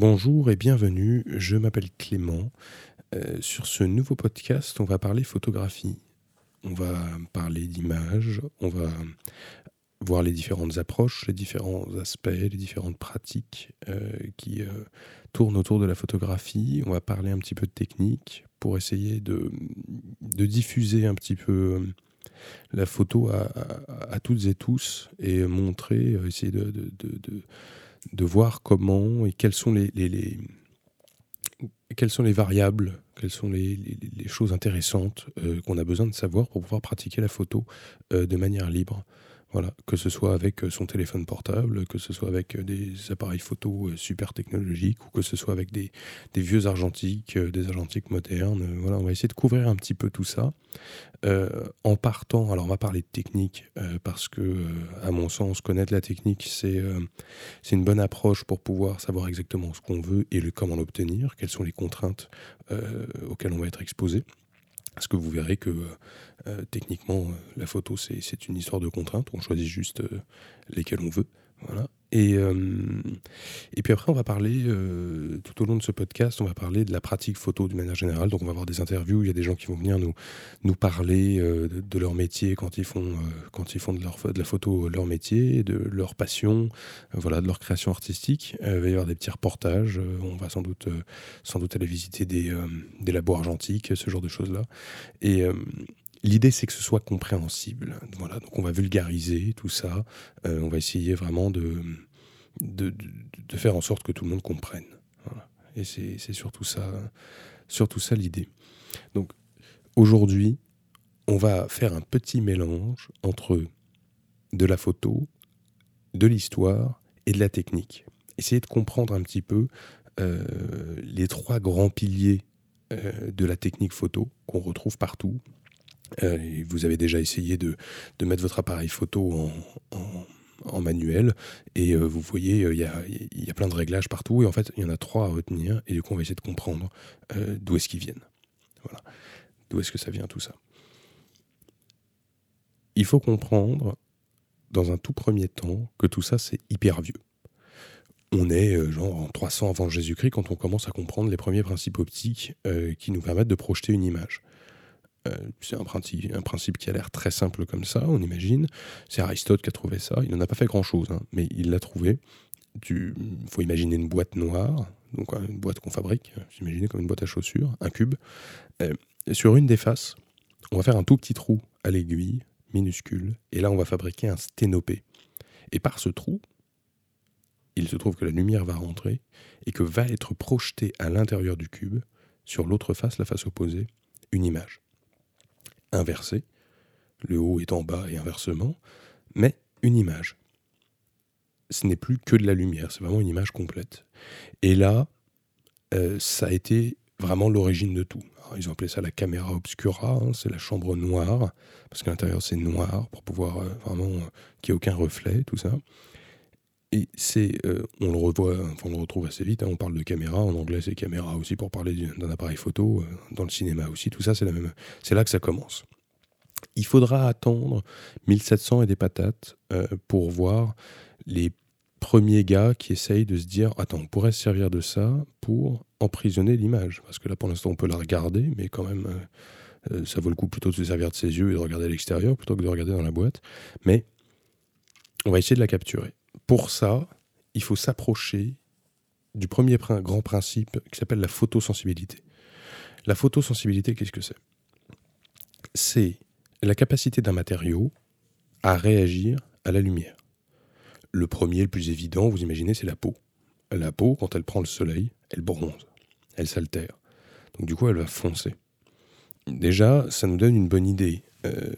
Bonjour et bienvenue, je m'appelle Clément. Euh, sur ce nouveau podcast, on va parler photographie. On va parler d'images, on va voir les différentes approches, les différents aspects, les différentes pratiques euh, qui euh, tournent autour de la photographie. On va parler un petit peu de technique pour essayer de, diffuser un petit peu la photo à, toutes et tous et montrer, essayer de de voir comment et quelles sont les, les, quelles sont les variables, quelles sont les, choses intéressantes euh, qu'on a besoin de savoir pour pouvoir pratiquer la photo euh, de manière libre. Voilà, que ce soit avec euh, son téléphone portable, que ce soit avec euh, des appareils photo euh, super technologiques ou que ce soit avec des, vieux argentiques, des argentiques modernes. Voilà, on va essayer de couvrir un petit peu tout ça. en partant, alors on va parler de technique parce que, à mon sens, connaître la technique, c'est une bonne approche pour pouvoir savoir exactement ce qu'on veut et le, comment l'obtenir, quelles sont les contraintes auxquelles on va être exposé. Parce que vous verrez que euh, techniquement, euh, la photo, c'est une histoire de contraintes. On choisit juste euh, lesquelles on veut. Voilà. Et, et puis après, on va parler, tout au long de ce podcast, on va parler de la pratique photo de manière générale. Donc on va avoir des interviews, il y a des gens qui vont venir nous, nous parler de, leur métier quand ils font, quand ils font de, leur, de la photo leur métier, de leur passion, voilà, de leur création artistique. il va y avoir des petits reportages, on va sans doute, sans doute aller visiter des, des labos argentiques, ce genre de choses-là. Et, L'idée, c'est que ce soit compréhensible. Voilà, donc on va vulgariser tout ça. Euh, on va essayer vraiment de faire en sorte que tout le monde comprenne. Et c'est surtout ça, surtout ça l'idée. Donc aujourd'hui, on va faire un petit mélange entre de la photo, de l'histoire et de la technique. Essayer de comprendre un petit peu euh, les trois grands piliers euh, de la technique photo qu'on retrouve partout, euh, vous avez déjà essayé de, mettre votre appareil photo en, manuel et euh, vous voyez, euh, il y, a, plein de réglages partout et en fait, il y en a trois à retenir et du coup, on va essayer de comprendre d'où est-ce qu'ils viennent. D'où est-ce que ça vient tout ça Il faut comprendre, dans un tout premier temps, que tout ça, c'est hyper vieux. On est genre en 300 avant Jésus-Christ quand on commence à comprendre les premiers principes optiques qui nous permettent de projeter une image. Euh, c'est un principe, qui a l'air très simple comme ça, on imagine. C'est Aristote qui a trouvé ça. Il n'en a pas fait grand-chose, hein, mais il l'a trouvé. Il faut imaginer une boîte noire, donc une boîte qu'on fabrique, imaginez comme une boîte à chaussures, un cube. Euh, sur une des faces, on va faire un tout petit trou à l'aiguille, minuscule, et là on va fabriquer un sténopé. Et par ce trou, il se trouve que la lumière va rentrer et que va être projetée à l'intérieur du cube, sur l'autre face, la face opposée, une image inversée, le haut est en bas et inversement, mais une image. Ce n'est plus que de la lumière, c'est vraiment une image complète. Et là, euh, ça a été vraiment l'origine de tout. ils ont appelé ça la caméra obscura, hein, c'est la chambre noire, parce qu'à l'intérieur c'est noir, pour pouvoir euh, vraiment euh, qu'il n'y ait aucun reflet, tout ça. Et c'est, on le revoit, on le retrouve assez vite. Hein, on parle de caméra en anglais, c'est caméra aussi pour parler d'un appareil photo. dans le cinéma aussi, tout ça, c'est la même. C'est là que ça commence. Il faudra attendre 1700 et des patates pour voir les premiers gars qui essayent de se dire attends, on pourrait se servir de ça pour emprisonner l'image. Parce que là, pour l'instant, on peut la regarder, mais quand même, ça vaut le coup plutôt de se servir de ses yeux et de regarder à l'extérieur plutôt que de regarder dans la boîte. Mais on va essayer de la capturer pour ça, il faut s'approcher du premier grand principe qui s'appelle la photosensibilité. La photosensibilité, qu'est-ce que c'est? C'est la capacité d'un matériau à réagir à la lumière. Le premier, le plus évident, vous imaginez, c'est la peau. La peau, quand elle prend le soleil, elle bronze, elle s'altère. Donc du coup, elle va foncer. Déjà, ça nous donne une bonne idée euh,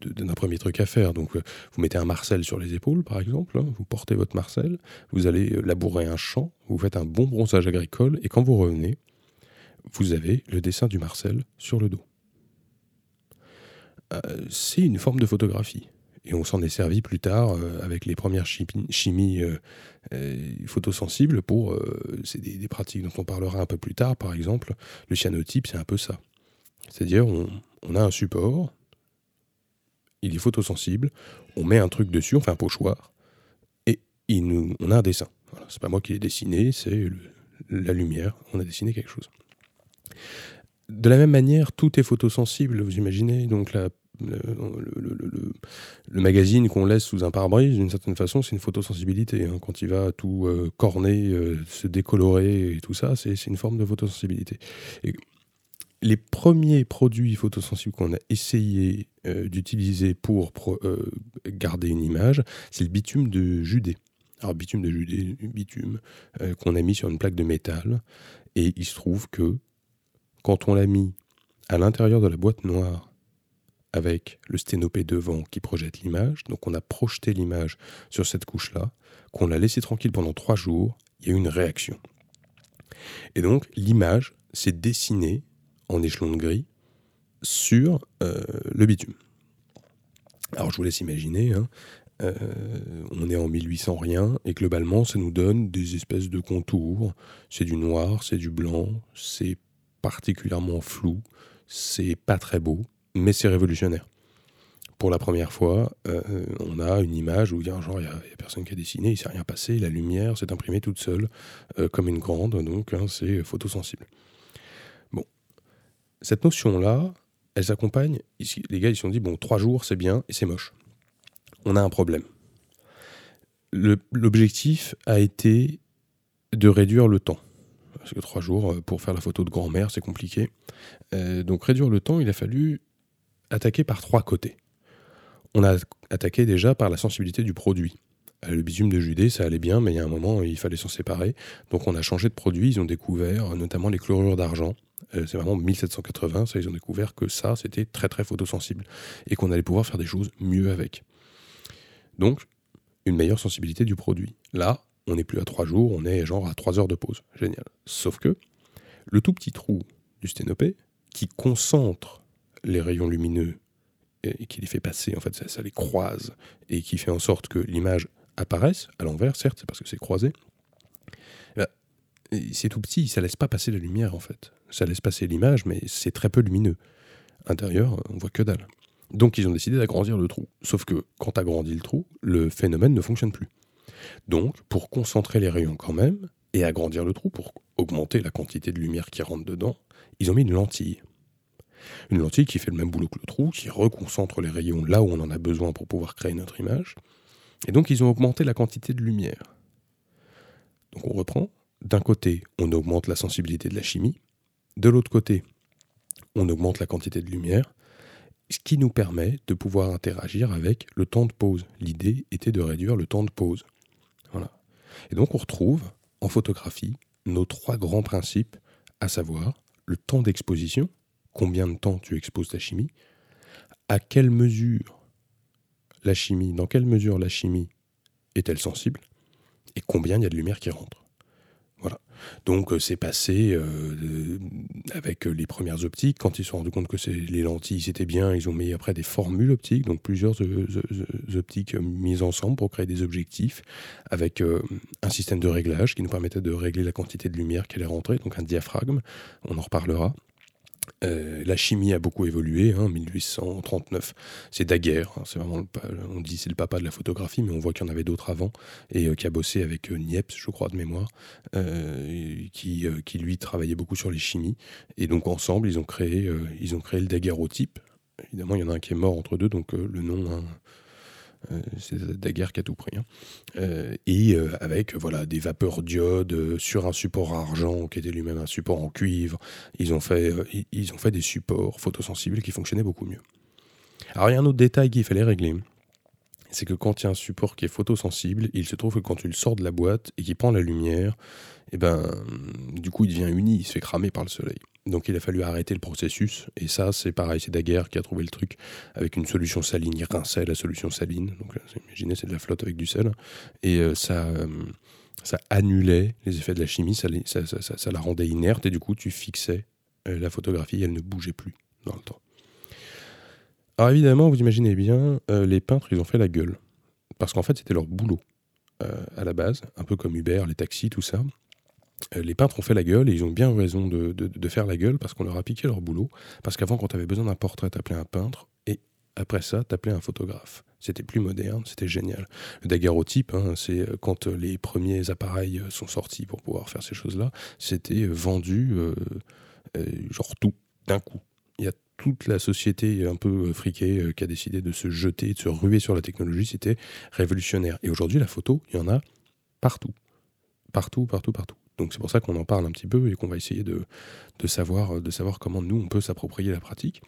d'un premier truc à faire. Donc, euh, vous mettez un marcel sur les épaules, par exemple, hein, vous portez votre marcel, vous allez euh, labourer un champ, vous faites un bon bronzage agricole, et quand vous revenez, vous avez le dessin du marcel sur le dos. c'est une forme de photographie. Et on s'en est servi plus tard avec les premières chimies photosensibles pour. c'est des, des, pratiques dont on parlera un peu plus tard, par exemple. Le cyanotype, c'est un peu ça. C'est-à-dire, on, on a un support, il est photosensible, on met un truc dessus, on fait un pochoir, et on a un dessin. Voilà, c'est pas moi qui l'ai dessiné, c'est la lumière. On a dessiné quelque chose. De la même manière, tout est photosensible, vous imaginez. Donc la le, magazine qu'on laisse sous un pare-brise, d'une certaine façon, c'est une photosensibilité. Hein. Quand il va tout euh, corner, euh, se décolorer et tout ça, c'est une forme de photosensibilité. Les premiers produits photosensibles qu'on a essayé euh, d'utiliser pour garder une image, c'est le bitume de Judée. Alors, bitume de Judée, bitume qu'on a mis sur une plaque de métal. Et il se trouve que quand on l'a mis à l'intérieur de la boîte noire avec le sténopé devant qui projette l'image. Donc on a projeté l'image sur cette couche-là, qu'on l'a laissé tranquille pendant trois jours, il y a eu une réaction. Et donc l'image s'est dessinée en échelon de gris sur euh, le bitume. Alors je vous laisse imaginer, hein, euh, on est en 1800 rien, et globalement ça nous donne des espèces de contours. C'est du noir, c'est du blanc, c'est particulièrement flou, c'est pas très beau, mais c'est révolutionnaire. Pour la première fois, euh, on a une image où il y a il n'y a, personne qui a dessiné, il s'est rien passé, la lumière s'est imprimée toute seule, comme une grande, donc hein, c'est photosensible. Cette notion-là, elle s'accompagne, les gars ils se sont dit, bon, trois jours c'est bien et c'est moche. On a un problème. L'objectif a été de réduire le temps parce que trois jours euh, pour faire la photo de grand-mère, c'est compliqué. donc réduire le temps, il a fallu attaqué par trois côtés. On a attaqué déjà par la sensibilité du produit. Euh, le bitume de Judée, ça allait bien, mais il y a un moment, il fallait s'en séparer. Donc on a changé de produit. Ils ont découvert notamment les chlorures d'argent. Euh, c'est vraiment 1780, ça, ils ont découvert que ça, c'était très très photosensible. Et qu'on allait pouvoir faire des choses mieux avec. Donc, une meilleure sensibilité du produit. Là, on n'est plus à trois jours, on est genre à trois heures de pause. Génial. Sauf que le tout petit trou du sténopé, qui concentre les rayons lumineux et qui les fait passer, en fait, ça, les croise et qui fait en sorte que l'image apparaisse à l'envers, certes, c'est parce que c'est croisé. C'est tout petit, ça laisse pas passer la lumière en fait. Ça laisse passer l'image, mais c'est très peu lumineux. Intérieur, on voit que dalle. Donc ils ont décidé d'agrandir le trou. Sauf que quand tu agrandis le trou, le phénomène ne fonctionne plus. Donc, pour concentrer les rayons quand même, et agrandir le trou, pour augmenter la quantité de lumière qui rentre dedans, ils ont mis une lentille. Une lentille qui fait le même boulot que le trou, qui reconcentre les rayons là où on en a besoin pour pouvoir créer notre image. Et donc ils ont augmenté la quantité de lumière. Donc on reprend. D'un côté, on augmente la sensibilité de la chimie. De l'autre côté, on augmente la quantité de lumière, ce qui nous permet de pouvoir interagir avec le temps de pause. L'idée était de réduire le temps de pause. Voilà. Et donc on retrouve en photographie nos trois grands principes, à savoir le temps d'exposition, combien de temps tu exposes ta chimie, à quelle mesure la chimie, dans quelle mesure la chimie est-elle sensible, et combien il y a de lumière qui rentre. Donc euh, c'est passé euh, avec les premières optiques. Quand ils se sont rendus compte que les lentilles c'était bien, ils ont mis après des formules optiques, donc plusieurs optiques mises ensemble pour créer des objectifs avec euh, un système de réglage qui nous permettait de régler la quantité de lumière qui allait rentrer, donc un diaphragme. On en reparlera. Euh, la chimie a beaucoup évolué, hein, 1839. C'est Daguerre, hein, c'est vraiment on dit c'est le papa de la photographie, mais on voit qu'il y en avait d'autres avant, et euh, qui a bossé avec euh, Niepce, je crois, de mémoire, qui, qui lui travaillait beaucoup sur les chimies. Et donc ensemble, ils ont créé, ils ont créé le daguerreotype. Évidemment, il y en a un qui est mort entre deux, donc le nom hein, c'est Daguerre qui a tout pris. Hein. Euh, et euh, avec voilà, des vapeurs diodes sur un support argent qui était lui-même un support en cuivre. Ils ont, fait, ils ont fait des supports photosensibles qui fonctionnaient beaucoup mieux. Alors il y a un autre détail qu'il fallait régler. C'est que quand il y a un support qui est photosensible, il se trouve que quand tu le sors de la boîte et qu'il prend la lumière, et eh ben, du coup il devient uni, il se fait cramer par le soleil. Donc il a fallu arrêter le processus. Et ça, c'est pareil, c'est Daguerre qui a trouvé le truc avec une solution saline. Il rinçait la solution saline. Donc imaginez, c'est de la flotte avec du sel. Et euh, ça, euh, ça annulait les effets de la chimie, ça, la rendait inerte. Et du coup, tu fixais euh, la photographie, elle ne bougeait plus dans le temps. Alors évidemment, vous imaginez bien, les peintres, ils ont fait la gueule. Parce qu'en fait, c'était leur boulot à la base, un peu comme Uber, les taxis, tout ça. Euh, les peintres ont fait la gueule et ils ont bien raison de, faire la gueule parce qu'on leur a piqué leur boulot. Parce qu'avant, quand tu avais besoin d'un portrait, t'appelais un peintre et après ça, t'appelais un photographe. C'était plus moderne, c'était génial. Le daguerreotype, hein, c'est euh, quand les premiers appareils sont sortis pour pouvoir faire ces choses-là, c'était vendu genre tout, d'un coup. Toute la société un peu friquée qui a décidé de se jeter, de se ruer sur la technologie, c'était révolutionnaire. Et aujourd'hui, la photo, il y en a partout. Partout, partout, partout. Donc c'est pour ça qu'on en parle un petit peu et qu'on va essayer de, savoir, de savoir comment nous, on peut s'approprier la pratique.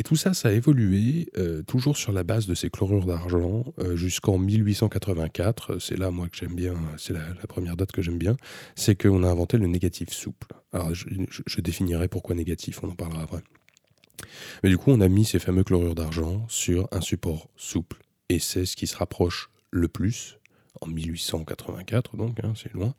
Et tout ça, ça a évolué euh, toujours sur la base de ces chlorures d'argent euh, jusqu'en 1884. C'est là, moi, que j'aime bien, c'est la, première date que j'aime bien, c'est qu'on a inventé le négatif souple. Alors je définirai pourquoi négatif, on en parlera après. Mais du coup, on a mis ces fameux chlorures d'argent sur un support souple. Et c'est ce qui se rapproche le plus en 1884, donc hein, c'est loin,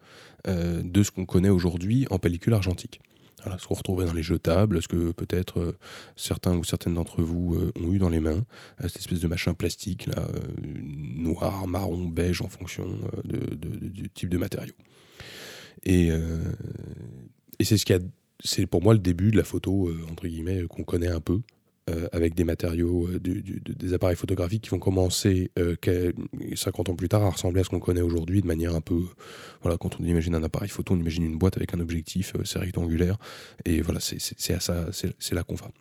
euh, de ce qu'on connaît aujourd'hui en pellicule argentique. Voilà, ce qu'on retrouvait dans les jetables, ce que peut-être euh, certains ou certaines d'entre vous euh, ont eu dans les mains, cette espèce de machin plastique là, noir, marron, beige en fonction du type de matériau. Et, et c'est ce qui a, c'est pour moi le début de la photo entre guillemets qu'on connaît un peu, euh, avec des matériaux, euh, des appareils photographiques qui vont commencer 50 euh, ans plus tard à ressembler à ce qu'on connaît aujourd'hui de manière un peu. Voilà, quand on imagine un appareil photo, on imagine une boîte avec un objectif, c'est rectangulaire, et voilà, c'est à ça, c'est là qu'on va.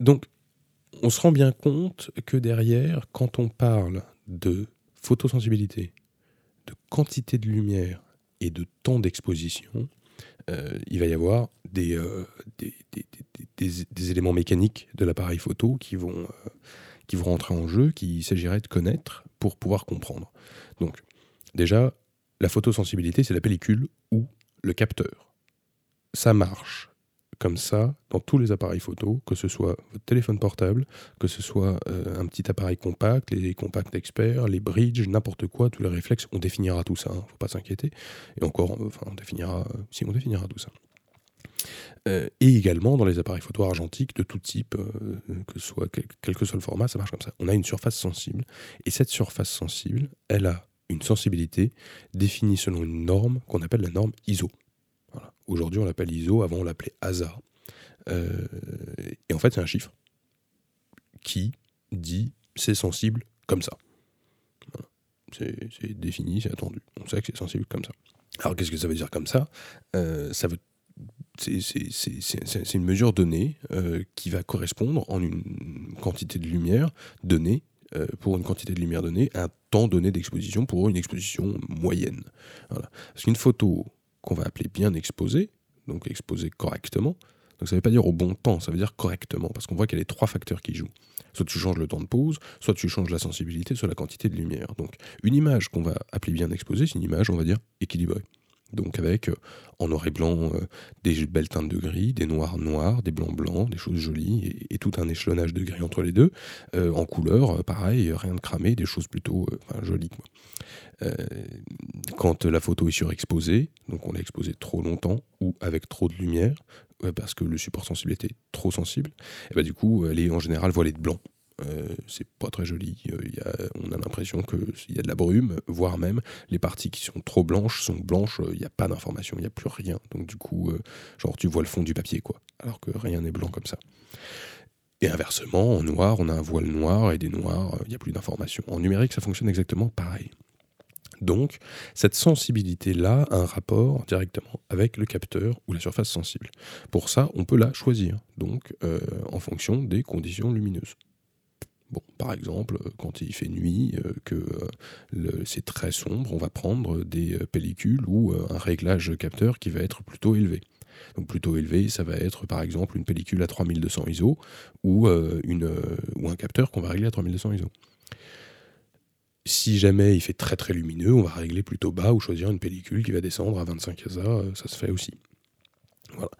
Donc, on se rend bien compte que derrière, quand on parle de photosensibilité, de quantité de lumière et de temps d'exposition, il va y avoir des, des, des, éléments mécaniques de l'appareil photo qui vont, euh, qui vont rentrer en jeu, qu'il s'agirait de connaître pour pouvoir comprendre. Donc, déjà, la photosensibilité, c'est la pellicule ou le capteur. Ça marche comme ça dans tous les appareils photo, que ce soit votre téléphone portable, que ce soit euh, un petit appareil compact, les compacts experts, les bridges, n'importe quoi, tous les réflexes, on définira tout ça, ne hein, faut pas s'inquiéter. Et encore, enfin, on définira, si on définira tout ça. Euh, et également dans les appareils photo argentiques de tout type, euh, que soit quel, que soit le format, ça marche comme ça. On a une surface sensible, et cette surface sensible, elle a une sensibilité définie selon une norme qu'on appelle la norme ISO. Aujourd'hui, on l'appelle ISO, avant on l'appelait ASA. Euh, et en fait, c'est un chiffre qui dit c'est sensible comme ça. C'est défini, c'est attendu. On sait que c'est sensible comme ça. Alors qu'est-ce que ça veut dire comme ça? Ça veut c'est une mesure donnée euh, qui va correspondre en une quantité de lumière donnée euh, pour une quantité de lumière donnée, un temps donné d'exposition pour une exposition moyenne. Parce qu'une photo qu'on va appeler bien exposée, donc exposée correctement, donc ça ne veut pas dire au bon temps, ça veut dire correctement, parce qu'on voit qu'il y a les trois facteurs qui jouent. Soit tu changes le temps de pause, soit tu changes la sensibilité, soit la quantité de lumière. Donc une image qu'on va appeler bien exposée, c'est une image, on va dire, équilibrée. Donc avec euh, en noir et blanc euh, des belles teintes de gris, des noirs noirs, des blancs blancs, des choses jolies et, tout un échelonnage de gris entre les deux. Euh, en couleur, pareil, rien de cramé, des choses plutôt jolies. quand la photo est surexposée, donc on l'a exposée trop longtemps ou avec trop de lumière, parce que le support sensible était trop sensible, et bah du coup elle est en général voilée de blanc. Euh, c'est pas très joli. Euh, on a l'impression qu'il y a de la brume, voire même les parties qui sont trop blanches sont blanches, il n'y a pas d'information, il n'y a plus rien. Donc du coup, euh, genre tu vois le fond du papier, quoi. Alors que rien n'est blanc comme ça. Et inversement, en noir, on a un voile noir et des noirs, il n'y a plus d'informations. En numérique, ça fonctionne exactement pareil. Donc, cette sensibilité-là a un rapport directement avec le capteur ou la surface sensible. Pour ça, on peut la choisir, donc en fonction des conditions lumineuses. Bon, par exemple, euh, quand il fait nuit, euh, que euh, c'est très sombre, on va prendre des pellicules ou un réglage capteur qui va être plutôt élevé. Donc plutôt élevé, ça va être par exemple une pellicule à 3200 ISO ou, ou un capteur qu'on va régler à 3200 ISO. Si jamais il fait très très lumineux, on va régler plutôt bas ou choisir une pellicule qui va descendre à 25 ASA, ça se fait aussi. Voilà.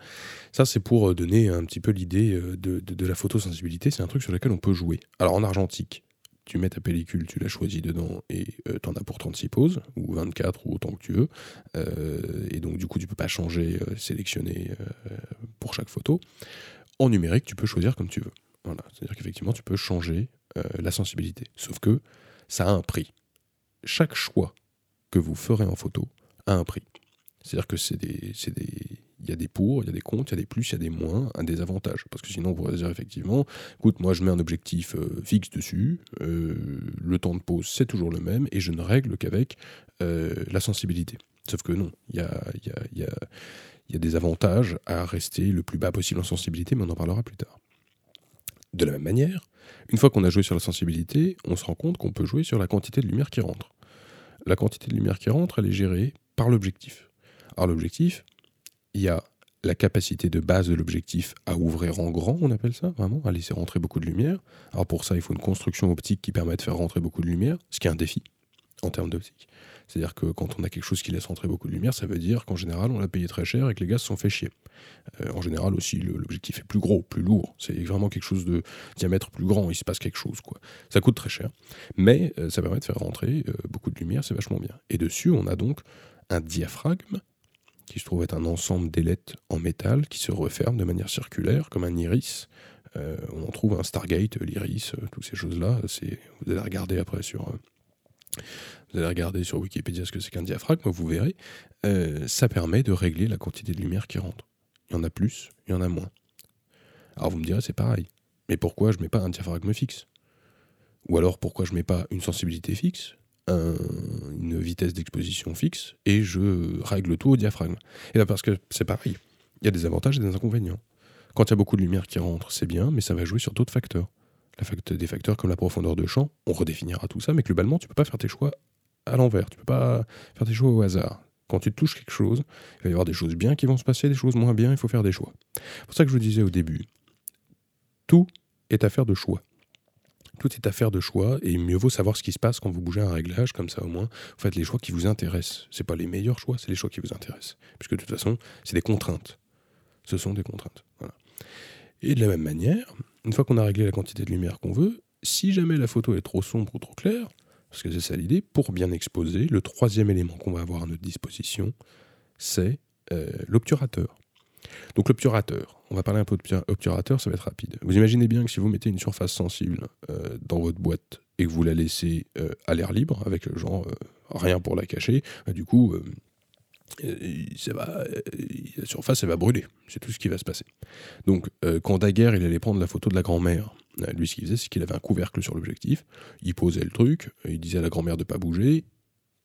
Ça, c'est pour euh, donner un petit peu l'idée euh, de, de, la photosensibilité. C'est un truc sur lequel on peut jouer. Alors en argentique, tu mets ta pellicule, tu la choisis dedans et euh, tu en as pour 36 poses, ou 24, ou autant que tu veux. et donc, du coup, tu peux pas changer, sélectionner pour chaque photo. En numérique, tu peux choisir comme tu veux. Voilà. C'est-à-dire qu'effectivement, tu peux changer la sensibilité. Sauf que ça a un prix. Chaque choix que vous ferez en photo a un prix. C'est-à-dire que c'est des, des il y a des pour, il y a des contre, il y a des plus, il y a des moins, un désavantage. Parce que sinon, on pourrait dire effectivement, écoute, moi je mets un objectif euh, fixe dessus, euh, le temps de pause c'est toujours le même, et je ne règle qu'avec la sensibilité. Sauf que non, il y, a, y a des avantages à rester le plus bas possible en sensibilité, mais on en parlera plus tard. De la même manière, une fois qu'on a joué sur la sensibilité, on se rend compte qu'on peut jouer sur la quantité de lumière qui rentre. La quantité de lumière qui rentre, elle est gérée par l'objectif. Alors l'objectif, il y a la capacité de base de l'objectif à ouvrir en grand, on appelle ça vraiment, à laisser rentrer beaucoup de lumière. Alors pour ça, il faut une construction optique qui permet de faire rentrer beaucoup de lumière, ce qui est un défi en termes d'optique. C'est-à-dire que quand on a quelque chose qui laisse rentrer beaucoup de lumière, ça veut dire qu'en général, on l'a payé très cher et que les gars se sont fait chier. Euh, en général aussi, l'objectif est plus gros, plus lourd. C'est vraiment quelque chose de diamètre plus grand. Il se passe quelque chose, quoi. Ça coûte très cher, mais euh, ça permet de faire rentrer euh, beaucoup de lumière. C'est vachement bien. Et dessus, on a donc un diaphragme qui se trouve être un ensemble d'ailettes en métal qui se referme de manière circulaire, comme un iris. on en trouve un Stargate, l'iris, toutes ces choses-là. Vous allez regarder après sur vous allez regarder sur Wikipédia ce que c'est qu'un diaphragme, vous verrez, euh, ça permet de régler la quantité de lumière qui rentre. Il y en a plus, il y en a moins. Alors vous me direz, c'est pareil. Mais pourquoi je ne mets pas un diaphragme fixe? Ou alors pourquoi je ne mets pas une sensibilité fixe, une vitesse d'exposition fixe, et je règle tout au diaphragme Et bien parce que c'est pareil. Il y a des avantages et des inconvénients. Quand il y a beaucoup de lumière qui rentre, c'est bien, mais ça va jouer sur d'autres facteurs. des facteurs comme la profondeur de champ, on redéfinira tout ça, mais globalement, tu ne peux pas faire tes choix à l'envers. Tu peux pas faire des choix au hasard. Quand tu touches quelque chose, il va y avoir des choses bien qui vont se passer, des choses moins bien, il faut faire des choix. C'est pour ça que je vous disais au début, tout est affaire de choix. Tout est affaire de choix et mieux vaut savoir ce qui se passe quand vous bougez un réglage, comme ça au moins, vous faites les choix qui vous intéressent. C'est pas les meilleurs choix, c'est les choix qui vous intéressent. Puisque de toute façon, c'est des contraintes. Ce sont des contraintes. Et de la même manière, une fois qu'on a réglé la quantité de lumière qu'on veut, si jamais la photo est trop sombre ou trop claire, parce que c'est ça l'idée, pour bien exposer, le troisième élément qu'on va avoir à notre disposition, c'est euh, l'obturateur. Donc l'obturateur, on va parler un peu d'obturateur, ça va être rapide. Vous imaginez bien que si vous mettez une surface sensible euh, dans votre boîte et que vous la laissez euh, à l'air libre, avec genre rien pour la cacher, bah, du coup, ça va, la surface elle va brûler. C'est tout ce qui va se passer. Donc quand Daguerre il allait prendre la photo de la grand-mère euh, lui, ce qu'il faisait, c'est qu'il avait un couvercle sur l'objectif, il posait le truc, il disait à la grand-mère de pas bouger,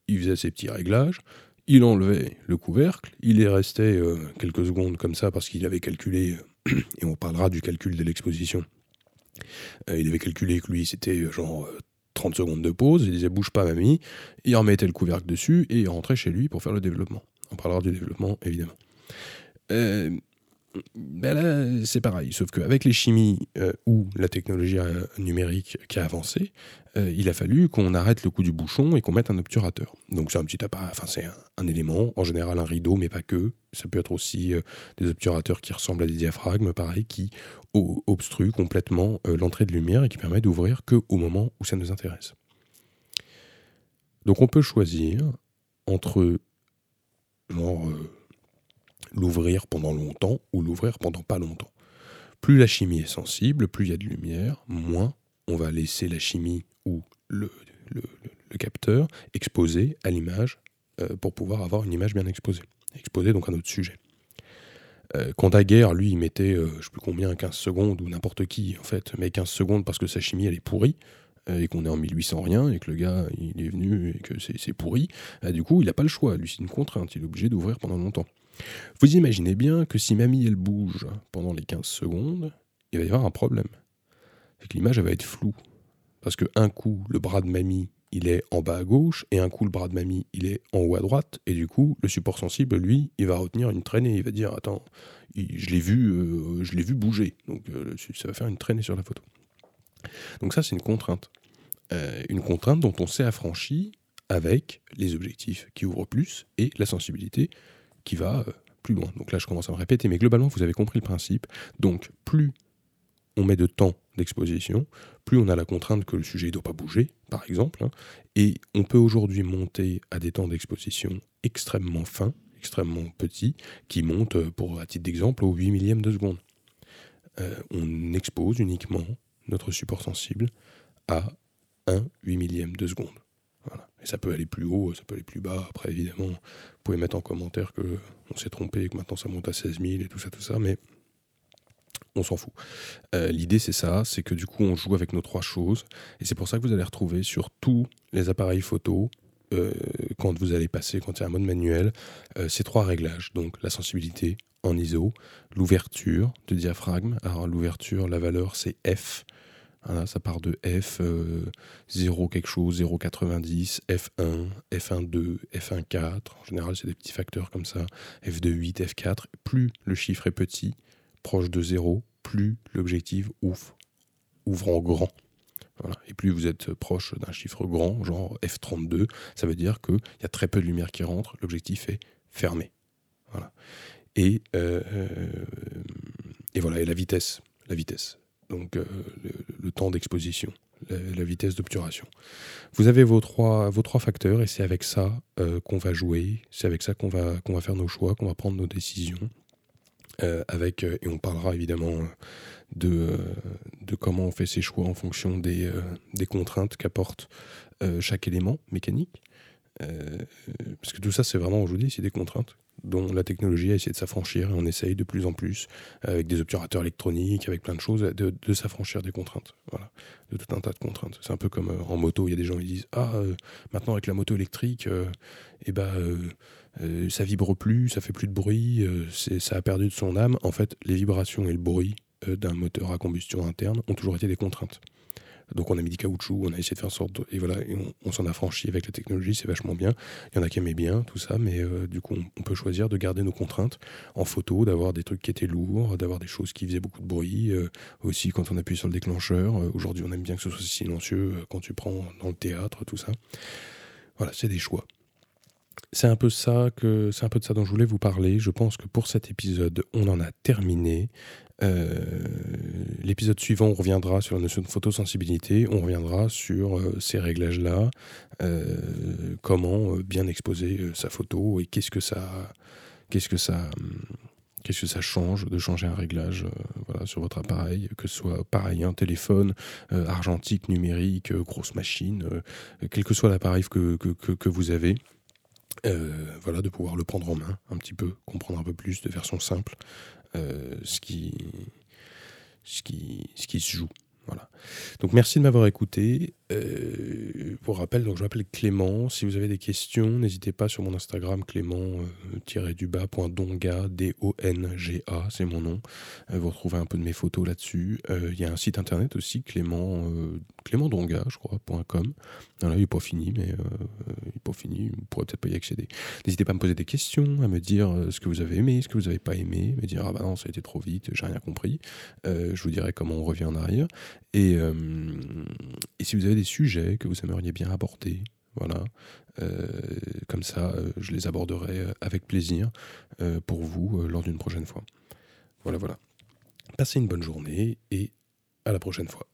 il faisait ses petits réglages, il enlevait le couvercle, il est resté euh, quelques secondes comme ça parce qu'il avait calculé, euh, et on parlera du calcul de l'exposition, il avait calculé que lui, c'était genre 30 secondes de pause, il disait bouge pas mamie, il remettait le couvercle dessus et il rentrait chez lui pour faire le développement. On parlera du développement, évidemment ben là, c'est pareil, sauf qu'avec les chimies euh, ou la technologie euh, numérique qui a avancé, euh, il a fallu qu'on arrête le coup du bouchon et qu'on mette un obturateur. Donc c'est un petit appareil, enfin c'est un, élément, en général un rideau, mais pas que. Ça peut être aussi des obturateurs qui ressemblent à des diaphragmes, pareil, qui obstruent complètement l'entrée de lumière et qui permettent d'ouvrir que au moment où ça nous intéresse. Donc on peut choisir entre genre l'ouvrir pendant longtemps ou l'ouvrir pendant pas longtemps. Plus la chimie est sensible, plus il y a de lumière, moins on va laisser la chimie ou le, capteur exposé à l'image euh, pour pouvoir avoir une image bien exposée. Exposé donc à notre sujet. Euh, quand Daguerre, lui, il mettait, euh, je ne sais plus combien, 15 secondes, ou n'importe qui, en fait, met 15 secondes parce que sa chimie, elle est pourrie, et qu'on est en 1800 rien, et que le gars, il est venu et que c'est pourri, du coup, il n'a pas le choix. Lui, c'est une contrainte. Il est obligé d'ouvrir pendant longtemps. Vous imaginez bien que si mamie elle bouge pendant les 15 secondes, il va y avoir un problème. C'est que l'image va être floue. Parce que un coup, le bras de mamie, il est en bas à gauche, et un coup, le bras de mamie, il est en haut à droite, et du coup, le support sensible, lui, il va retenir une traînée, il va dire, attends, je l'ai vu, euh, je l'ai vu bouger, donc euh, ça va faire une traînée sur la photo. Donc ça, c'est une contrainte. Euh, une contrainte dont on s'est affranchi avec les objectifs qui ouvrent plus et la sensibilité qui va euh, plus loin. Donc là, je commence à me répéter, mais globalement, vous avez compris le principe. Donc, plus on met de temps d'exposition, plus on a la contrainte que le sujet ne doit pas bouger, par exemple. Hein. et on peut aujourd'hui monter à des temps d'exposition extrêmement fins, extrêmement petits, qui montent, euh, pour à titre d'exemple, au 8 millième de seconde. Euh, on expose uniquement notre support sensible à 1 8 millième de seconde. Et ça peut aller plus haut, ça peut aller plus bas. Après, évidemment, vous pouvez mettre en commentaire que on s'est trompé, que maintenant ça monte à 16 000 et tout ça, tout ça, mais on s'en fout. Euh, l'idée, c'est ça, c'est que du coup, on joue avec nos trois choses, et c'est pour ça que vous allez retrouver sur tous les appareils photo, euh, quand vous allez passer, quand il y a un mode manuel, euh, ces trois réglages. Donc la sensibilité en ISO, l'ouverture de diaphragme. Alors l'ouverture, la valeur, c'est F ça part de F, 0 euh, quelque chose, 0,90, F1, F1,2, F1,4. En général, c'est des petits facteurs comme ça. F2,8, F4. Plus le chiffre est petit, proche de 0, plus l'objectif ouvre, ouvre en grand. Et plus vous êtes proche d'un chiffre grand, genre F32, ça veut dire qu'il y a très peu de lumière qui rentre, l'objectif est fermé. Et, euh, euh, et voilà, et la vitesse. La vitesse donc euh, le, temps d'exposition, la, vitesse d'obturation. Vous avez vos trois, vos trois facteurs et c'est avec ça euh, qu'on va jouer, c'est avec ça qu'on va, qu'on va faire nos choix, qu'on va prendre nos décisions. Euh, avec, et on parlera évidemment de, de comment on fait ses choix en fonction des, des contraintes qu'apporte chaque élément mécanique. Parce que tout ça, c'est vraiment, je vous dis, c'est des contraintes dont la technologie a essayé de s'affranchir et on essaye de plus en plus, avec des obturateurs électroniques, avec plein de choses, de, s'affranchir des contraintes. Voilà, de tout un tas de contraintes. C'est un peu comme euh, en moto, il y a des gens qui disent Ah, euh, maintenant avec la moto électrique, euh, eh ben, ça vibre plus, ça fait plus de bruit, ça a perdu de son âme. En fait, les vibrations et le bruit d'un moteur à combustion interne ont toujours été des contraintes. Donc on a mis du caoutchouc, on a essayé de faire en sorte. et voilà, on, s'en a franchi avec la technologie, c'est vachement bien. Il y en a qui aimaient bien tout ça, mais euh, du coup on, peut choisir de garder nos contraintes en photo, d'avoir des trucs qui étaient lourds, d'avoir des choses qui faisaient beaucoup de bruit. Euh, aussi quand on appuie sur le déclencheur, euh, aujourd'hui on aime bien que ce soit silencieux quand tu prends dans le théâtre, tout ça. Voilà, c'est des choix. C'est un peu ça que c'est un peu de ça dont je voulais vous parler. Je pense que pour cet épisode, on en a terminé. Euh, l'épisode suivant, on reviendra sur la notion de photosensibilité, on reviendra sur euh, ces réglages-là, euh, comment bien exposer sa photo et qu'est-ce que ça, qu'est-ce que ça, qu'est-ce que ça change de changer un réglage sur votre appareil, que ce soit pareil, un téléphone, argentique, numérique, grosse machine, quel que soit l'appareil que, que, que, vous avez. Voilà, de pouvoir le prendre en main un petit peu, comprendre un peu plus de version simple, euh, ce, qui, ce, qui, ce qui se joue. Voilà. Donc merci de m'avoir écouté. Euh, pour rappel, donc je m'appelle Clément. Si vous avez des questions, n'hésitez pas sur mon Instagram clément-du-bas.donga, euh, D-O-N-G-A, c'est mon nom. Euh, vous retrouvez un peu de mes photos là-dessus. Il y a un site internet aussi, Clément, Clément Donga, je crois, .com. Là, il n'est pas fini, mais il n'est pas fini. Vous pourrez peut-être pas y accéder. N'hésitez pas à me poser des questions, à me dire ce que vous avez aimé, ce que vous n'avez pas aimé, me dire ah bah non, ça a été trop vite, j'ai rien compris. je vous dirai comment on revient en arrière. Et, et si vous avez des sujets que vous aimeriez bien aborder. Voilà. Euh, comme ça, euh, je les aborderai euh, avec plaisir pour vous lors d'une prochaine fois. Voilà, voilà. Passez une bonne journée et à la prochaine fois.